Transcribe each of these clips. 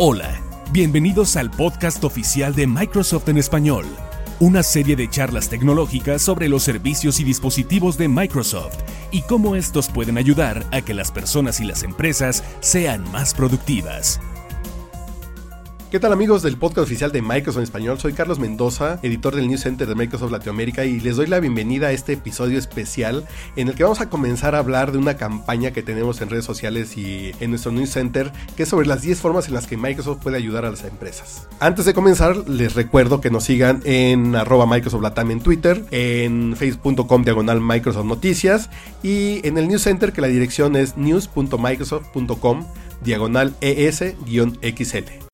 Hola, bienvenidos al podcast oficial de Microsoft en español, una serie de charlas tecnológicas sobre los servicios y dispositivos de Microsoft y cómo estos pueden ayudar a que las personas y las empresas sean más productivas. ¿Qué tal amigos del podcast oficial de Microsoft en español? Soy Carlos Mendoza, editor del News Center de Microsoft Latinoamérica y les doy la bienvenida a este episodio especial en el que vamos a comenzar a hablar de una campaña que tenemos en redes sociales y en nuestro News Center que es sobre las 10 formas en las que Microsoft puede ayudar a las empresas. Antes de comenzar les recuerdo que nos sigan en arroba Microsoft Latam en Twitter, en facebook.com diagonal Microsoft Noticias y en el News Center que la dirección es news.microsoft.com diagonal ES-XL.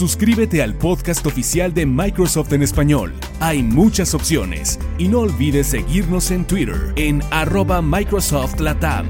Suscríbete al podcast oficial de Microsoft en español. Hay muchas opciones y no olvides seguirnos en Twitter en arroba Microsoft Latam.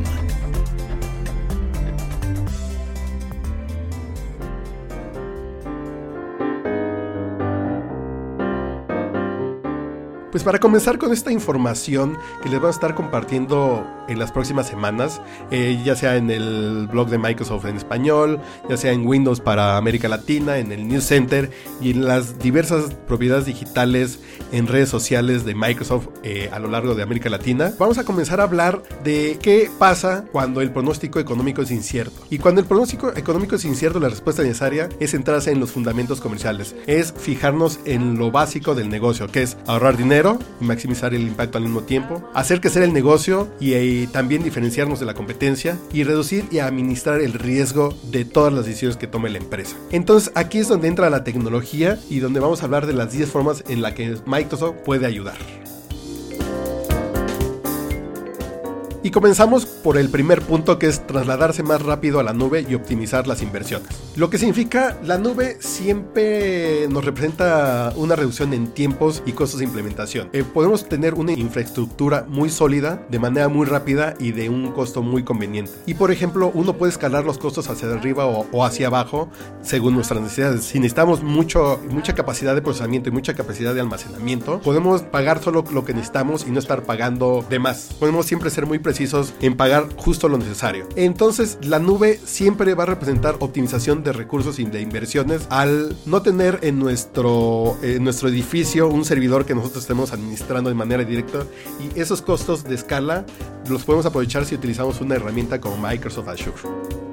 Pues para comenzar con esta información que les voy a estar compartiendo en las próximas semanas, eh, ya sea en el blog de Microsoft en español, ya sea en Windows para América Latina, en el News Center y en las diversas propiedades digitales en redes sociales de Microsoft eh, a lo largo de América Latina, vamos a comenzar a hablar de qué pasa cuando el pronóstico económico es incierto. Y cuando el pronóstico económico es incierto, la respuesta necesaria es centrarse en los fundamentos comerciales, es fijarnos en lo básico del negocio, que es ahorrar dinero, y maximizar el impacto al mismo tiempo, hacer crecer el negocio y, y, también diferenciarnos de la competencia y reducir y administrar el riesgo de todas las decisiones que tome la empresa. Entonces aquí es donde entra la tecnología y donde vamos a hablar de las 10 formas en las que Microsoft puede ayudar. Y comenzamos por el primer punto que es trasladarse más rápido a la nube y optimizar las inversiones. Lo que significa la nube siempre nos representa una reducción en tiempos y costos de implementación. Eh, podemos tener una infraestructura muy sólida de manera muy rápida y de un costo muy conveniente. Y por ejemplo, uno puede escalar los costos hacia arriba o, o hacia abajo según nuestras necesidades. Si necesitamos mucho, mucha capacidad de procesamiento y mucha capacidad de almacenamiento, podemos pagar solo lo que necesitamos y no estar pagando de más. Podemos siempre ser muy precisos en pagar justo lo necesario. Entonces, la nube siempre va a representar optimización de recursos y de inversiones al no tener en nuestro, en nuestro edificio un servidor que nosotros estemos administrando de manera directa y esos costos de escala los podemos aprovechar si utilizamos una herramienta como Microsoft Azure.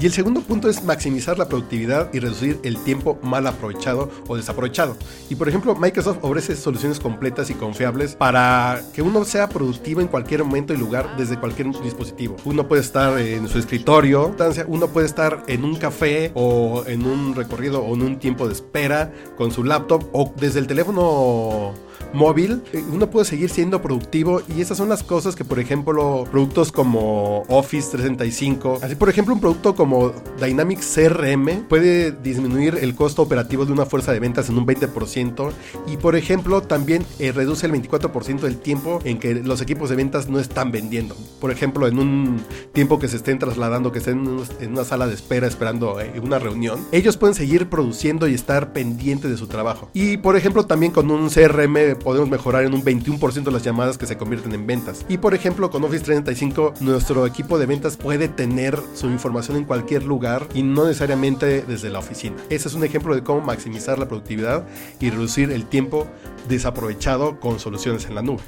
Y el segundo punto es maximizar la productividad y reducir el tiempo mal aprovechado o desaprovechado. Y por ejemplo, Microsoft ofrece soluciones completas y confiables para que uno sea productivo en cualquier momento y lugar desde cualquier dispositivo. Uno puede estar en su escritorio, uno puede estar en un café o en un recorrido o en un tiempo de espera con su laptop o desde el teléfono móvil, eh, uno puede seguir siendo productivo y esas son las cosas que, por ejemplo, productos como Office 365, así por ejemplo un producto como Dynamics CRM puede disminuir el costo operativo de una fuerza de ventas en un 20% y por ejemplo también eh, reduce el 24% del tiempo en que los equipos de ventas no están vendiendo. Por ejemplo, en un tiempo que se estén trasladando, que estén en una sala de espera esperando eh, una reunión, ellos pueden seguir produciendo y estar pendientes de su trabajo. Y por ejemplo también con un CRM podemos mejorar en un 21% las llamadas que se convierten en ventas. Y por ejemplo, con Office 365, nuestro equipo de ventas puede tener su información en cualquier lugar y no necesariamente desde la oficina. Ese es un ejemplo de cómo maximizar la productividad y reducir el tiempo desaprovechado con soluciones en la nube.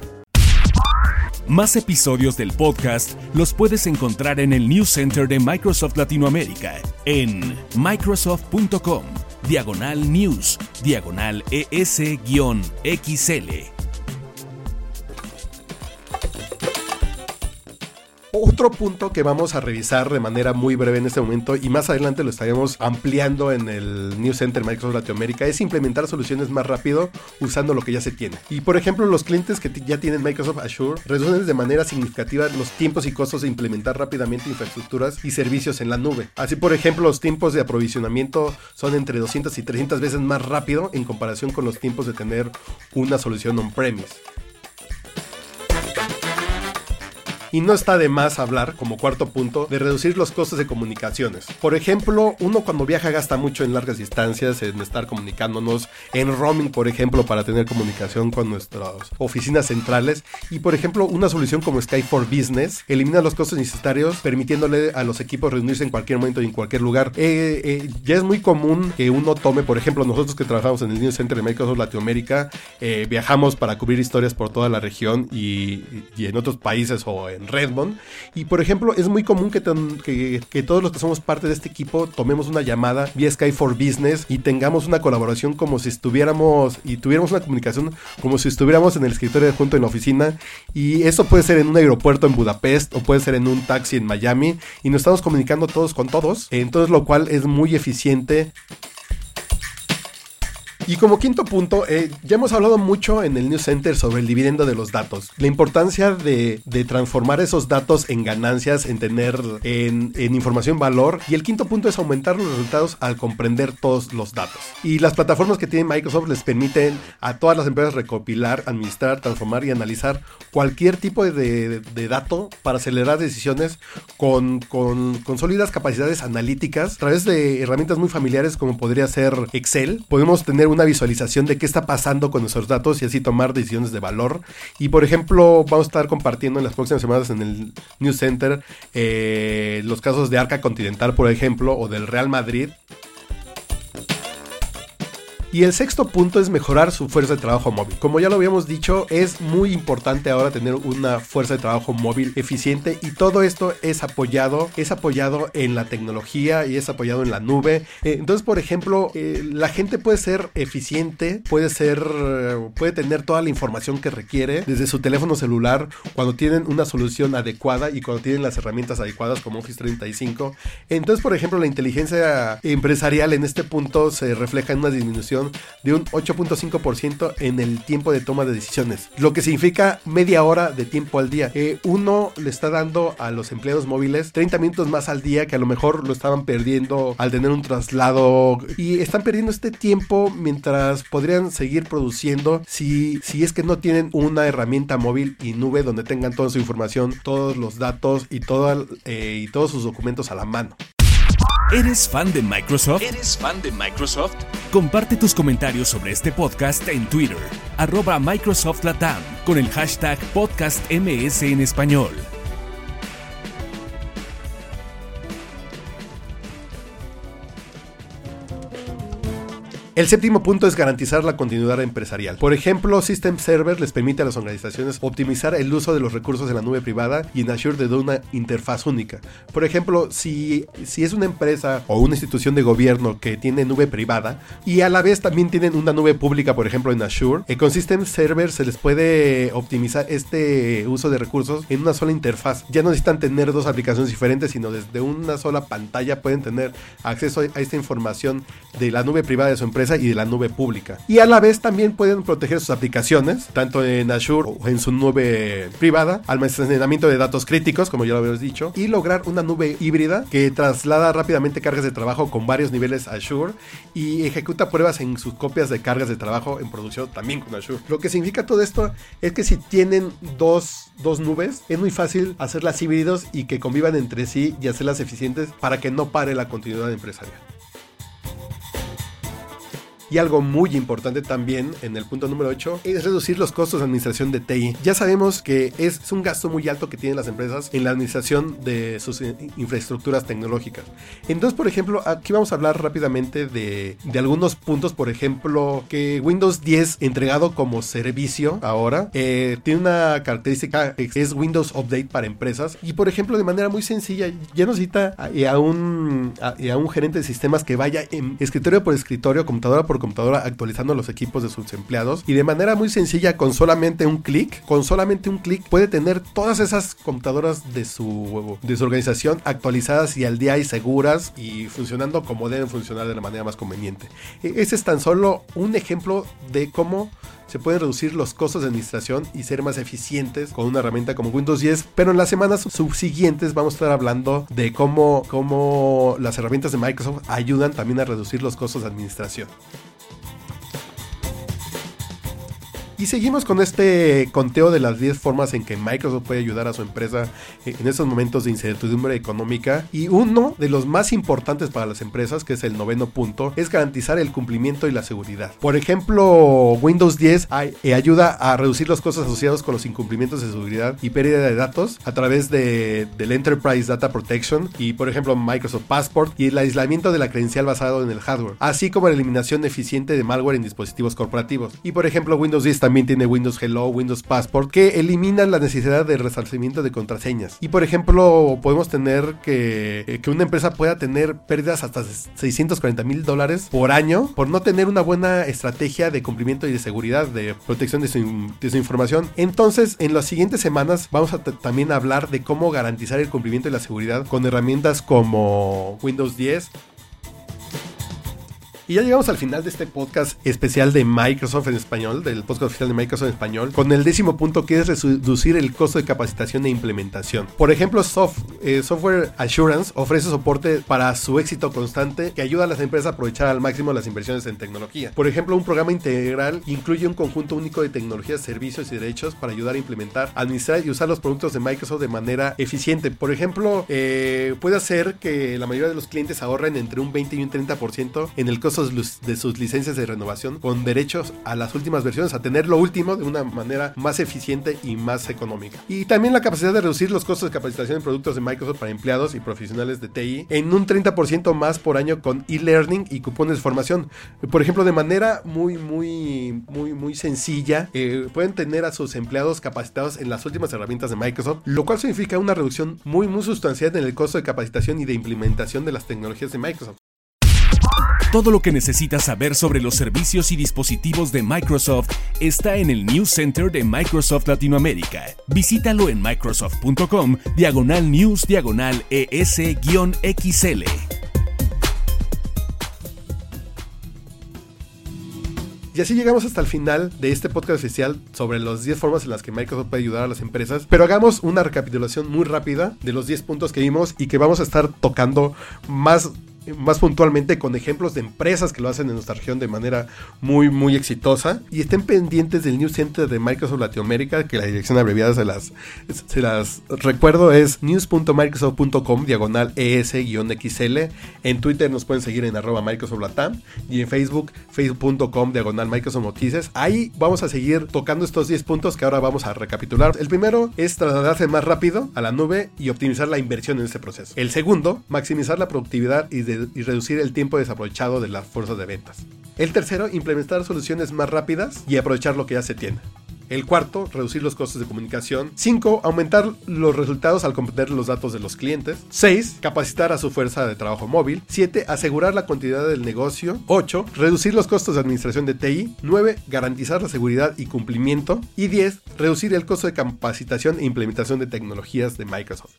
Más episodios del podcast los puedes encontrar en el News Center de Microsoft Latinoamérica en microsoft.com diagonal news, diagonal ES-XL. Otro punto que vamos a revisar de manera muy breve en este momento y más adelante lo estaremos ampliando en el News Center Microsoft Latinoamérica es implementar soluciones más rápido usando lo que ya se tiene. Y por ejemplo, los clientes que ya tienen Microsoft Azure reducen de manera significativa los tiempos y costos de implementar rápidamente infraestructuras y servicios en la nube. Así, por ejemplo, los tiempos de aprovisionamiento son entre 200 y 300 veces más rápido en comparación con los tiempos de tener una solución on-premise. Y no está de más hablar, como cuarto punto, de reducir los costos de comunicaciones. Por ejemplo, uno cuando viaja gasta mucho en largas distancias, en estar comunicándonos, en roaming, por ejemplo, para tener comunicación con nuestras oficinas centrales. Y por ejemplo, una solución como Skype for Business elimina los costos necesarios, permitiéndole a los equipos reunirse en cualquier momento y en cualquier lugar. Eh, eh, ya es muy común que uno tome, por ejemplo, nosotros que trabajamos en el News Center de Microsoft Latinoamérica, eh, viajamos para cubrir historias por toda la región y, en otros países o en Redmond. Y por ejemplo, es muy común que, que, todos los que somos parte de este equipo tomemos una llamada vía Skype for Business y tengamos una colaboración como si estuviéramos y tuviéramos una comunicación como si estuviéramos en el escritorio junto en la oficina. Y eso puede ser en un aeropuerto en Budapest o puede ser en un taxi en Miami y nos estamos comunicando todos con todos. Entonces, lo cual es muy eficiente y como quinto punto, eh, ya hemos hablado mucho en el News Center sobre el dividendo de los datos. La importancia de, transformar esos datos en ganancias, en tener en, información valor. Y el quinto punto es aumentar los resultados al comprender todos los datos. Y las plataformas que tiene Microsoft les permiten a todas las empresas recopilar, administrar, transformar y analizar cualquier tipo de, dato para acelerar decisiones con, con, con sólidas capacidades analíticas a través de herramientas muy familiares como podría ser Excel. Podemos tener una visualización de qué está pasando con nuestros datos y así tomar decisiones de valor. Y por ejemplo, vamos a estar compartiendo en las próximas semanas en el News Center eh, los casos de Arca Continental, por ejemplo, o del Real Madrid, y el sexto punto es mejorar su fuerza de trabajo móvil. Como ya lo habíamos dicho, es muy importante ahora tener una fuerza de trabajo móvil eficiente y todo esto es apoyado, es apoyado en la tecnología y es apoyado en la nube. Eh, entonces, por ejemplo, eh, la gente puede ser eficiente, puede ser, puede tener toda la información que requiere desde su teléfono celular cuando tienen una solución adecuada y cuando tienen las herramientas adecuadas como Office 35. Entonces, por ejemplo, la inteligencia empresarial en este punto se refleja en una de un 8.5% en el tiempo de toma de decisiones, lo que significa media hora de tiempo al día. Eh, uno le está dando a los empleados móviles 30 minutos más al día que a lo mejor lo estaban perdiendo al tener un traslado y están perdiendo este tiempo mientras podrían seguir produciendo si, si es que no tienen una herramienta móvil y nube donde tengan toda su información, todos los datos y, todo, eh, y todos sus documentos a la mano. ¿Eres fan de Microsoft? ¿Eres fan de Microsoft? Comparte tus comentarios sobre este podcast en Twitter, arroba Microsoft Latam, con el hashtag podcastms en español. El séptimo punto es garantizar la continuidad empresarial. Por ejemplo, System Server les permite a las organizaciones optimizar el uso de los recursos en la nube privada y en Azure de una interfaz única. Por ejemplo, si, si es una empresa o una institución de gobierno que tiene nube privada y a la vez también tienen una nube pública, por ejemplo en Azure, eh, con System Server se les puede optimizar este uso de recursos en una sola interfaz. Ya no necesitan tener dos aplicaciones diferentes, sino desde una sola pantalla pueden tener acceso a esta información de la nube privada de su empresa y de la nube pública. Y a la vez también pueden proteger sus aplicaciones, tanto en Azure o en su nube privada, almacenamiento de datos críticos, como ya lo habíamos dicho, y lograr una nube híbrida que traslada rápidamente cargas de trabajo con varios niveles Azure y ejecuta pruebas en sus copias de cargas de trabajo en producción también con Azure. Lo que significa todo esto es que si tienen dos, dos nubes, es muy fácil hacerlas híbridos y que convivan entre sí y hacerlas eficientes para que no pare la continuidad empresarial. Y algo muy importante también en el punto número 8 es reducir los costos de administración de TI. Ya sabemos que es un gasto muy alto que tienen las empresas en la administración de sus infraestructuras tecnológicas. Entonces, por ejemplo, aquí vamos a hablar rápidamente de, de algunos puntos. Por ejemplo, que Windows 10 entregado como servicio ahora eh, tiene una característica es Windows Update para empresas. Y por ejemplo, de manera muy sencilla, ya necesita a, a, un, a, a un gerente de sistemas que vaya en escritorio por escritorio, computadora por computadora actualizando los equipos de sus empleados y de manera muy sencilla con solamente un clic, con solamente un clic puede tener todas esas computadoras de su, de su organización actualizadas y al día y seguras y funcionando como deben funcionar de la manera más conveniente. E, ese es tan solo un ejemplo de cómo se pueden reducir los costos de administración y ser más eficientes con una herramienta como Windows 10. Pero en las semanas subsiguientes vamos a estar hablando de cómo, cómo las herramientas de Microsoft ayudan también a reducir los costos de administración. Y seguimos con este conteo de las 10 formas en que Microsoft puede ayudar a su empresa en estos momentos de incertidumbre económica. Y uno de los más importantes para las empresas, que es el noveno punto, es garantizar el cumplimiento y la seguridad. Por ejemplo, Windows 10 eh, ayuda a reducir los costos asociados con los incumplimientos de seguridad y pérdida de datos a través de, del Enterprise Data Protection y, por ejemplo, Microsoft Passport y el aislamiento de la credencial basado en el hardware, así como la eliminación eficiente de malware en dispositivos corporativos. Y, por ejemplo, Windows 10 también tiene Windows Hello, Windows Passport, que eliminan la necesidad de resarcimiento de contraseñas. Y, por ejemplo, podemos tener que, eh, que una empresa pueda tener pérdidas hasta 640 mil dólares por año por no tener una buena estrategia de cumplimiento y de seguridad, de protección de su información. Entonces, en las siguientes semanas vamos a también hablar de cómo garantizar el cumplimiento y la seguridad con herramientas como Windows 10, y ya llegamos al final de este podcast especial de Microsoft en español, del podcast oficial de Microsoft en español, con el décimo punto que es reducir el costo de capacitación e implementación. Por ejemplo, eh, Software Assurance ofrece soporte para su éxito constante que ayuda a las empresas a aprovechar al máximo las inversiones en tecnología. Por ejemplo, un programa integral incluye un conjunto único de tecnologías, servicios y derechos para ayudar a implementar, administrar y usar los productos de Microsoft de manera eficiente. Por ejemplo, eh, puede hacer que la mayoría de los clientes ahorren entre un 20 y un 30% en el costo de sus licencias de renovación con derechos a las últimas versiones, a tener lo último de una manera más eficiente y más económica. Y también la capacidad de reducir los costos de capacitación en productos de Microsoft para empleados y profesionales de TI en un 30% más por año con e-learning y cupones de formación. Por ejemplo, de manera muy, muy, muy, muy sencilla, eh, pueden tener a sus empleados capacitados en las últimas herramientas de Microsoft, lo cual significa una reducción muy, muy sustancial en el costo de capacitación y de implementación de las tecnologías de Microsoft. Todo lo que necesitas saber sobre los servicios y dispositivos de Microsoft está en el News Center de Microsoft Latinoamérica. Visítalo en microsoft.com diagonal news diagonal ES-XL. Y así llegamos hasta el final de este podcast oficial sobre las 10 formas en las que Microsoft puede ayudar a las empresas. Pero hagamos una recapitulación muy rápida de los 10 puntos que vimos y que vamos a estar tocando más más puntualmente con ejemplos de empresas que lo hacen en nuestra región de manera muy, muy exitosa. Y estén pendientes del News Center de Microsoft Latinoamérica, que la dirección abreviada se las, se las recuerdo, es news.microsoft.com diagonal ES-XL. En Twitter nos pueden seguir en arroba Microsoft Latam y en Facebook, facebook.com diagonal Microsoft Noticias. Ahí vamos a seguir tocando estos 10 puntos que ahora vamos a recapitular. El primero es trasladarse más rápido a la nube y optimizar la inversión en este proceso. El segundo, maximizar la productividad y y reducir el tiempo desaprovechado de las fuerzas de ventas. El tercero, implementar soluciones más rápidas y aprovechar lo que ya se tiene. El cuarto, reducir los costos de comunicación. 5. Aumentar los resultados al comprender los datos de los clientes. 6. Capacitar a su fuerza de trabajo móvil. 7. Asegurar la continuidad del negocio. 8. Reducir los costos de administración de TI. 9. Garantizar la seguridad y cumplimiento. Y 10. Reducir el costo de capacitación e implementación de tecnologías de Microsoft.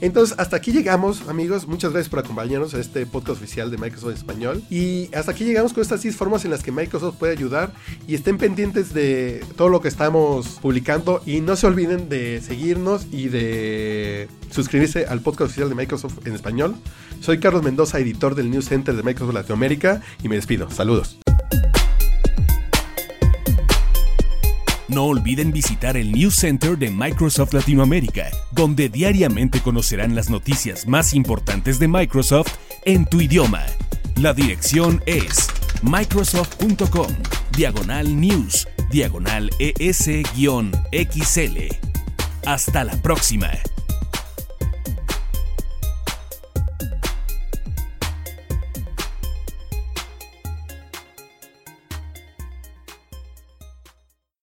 Entonces, hasta aquí llegamos, amigos. Muchas gracias por acompañarnos a este podcast oficial de Microsoft Español. Y hasta aquí llegamos con estas 10 formas en las que Microsoft puede ayudar. Y estén pendientes de todo lo que estamos publicando. Y no se olviden de seguirnos y de suscribirse al podcast oficial de Microsoft en español. Soy Carlos Mendoza, editor del News Center de Microsoft Latinoamérica. Y me despido. Saludos. No olviden visitar el News Center de Microsoft Latinoamérica, donde diariamente conocerán las noticias más importantes de Microsoft en tu idioma. La dirección es microsoft.com, diagonal news, diagonal es-xl. Hasta la próxima.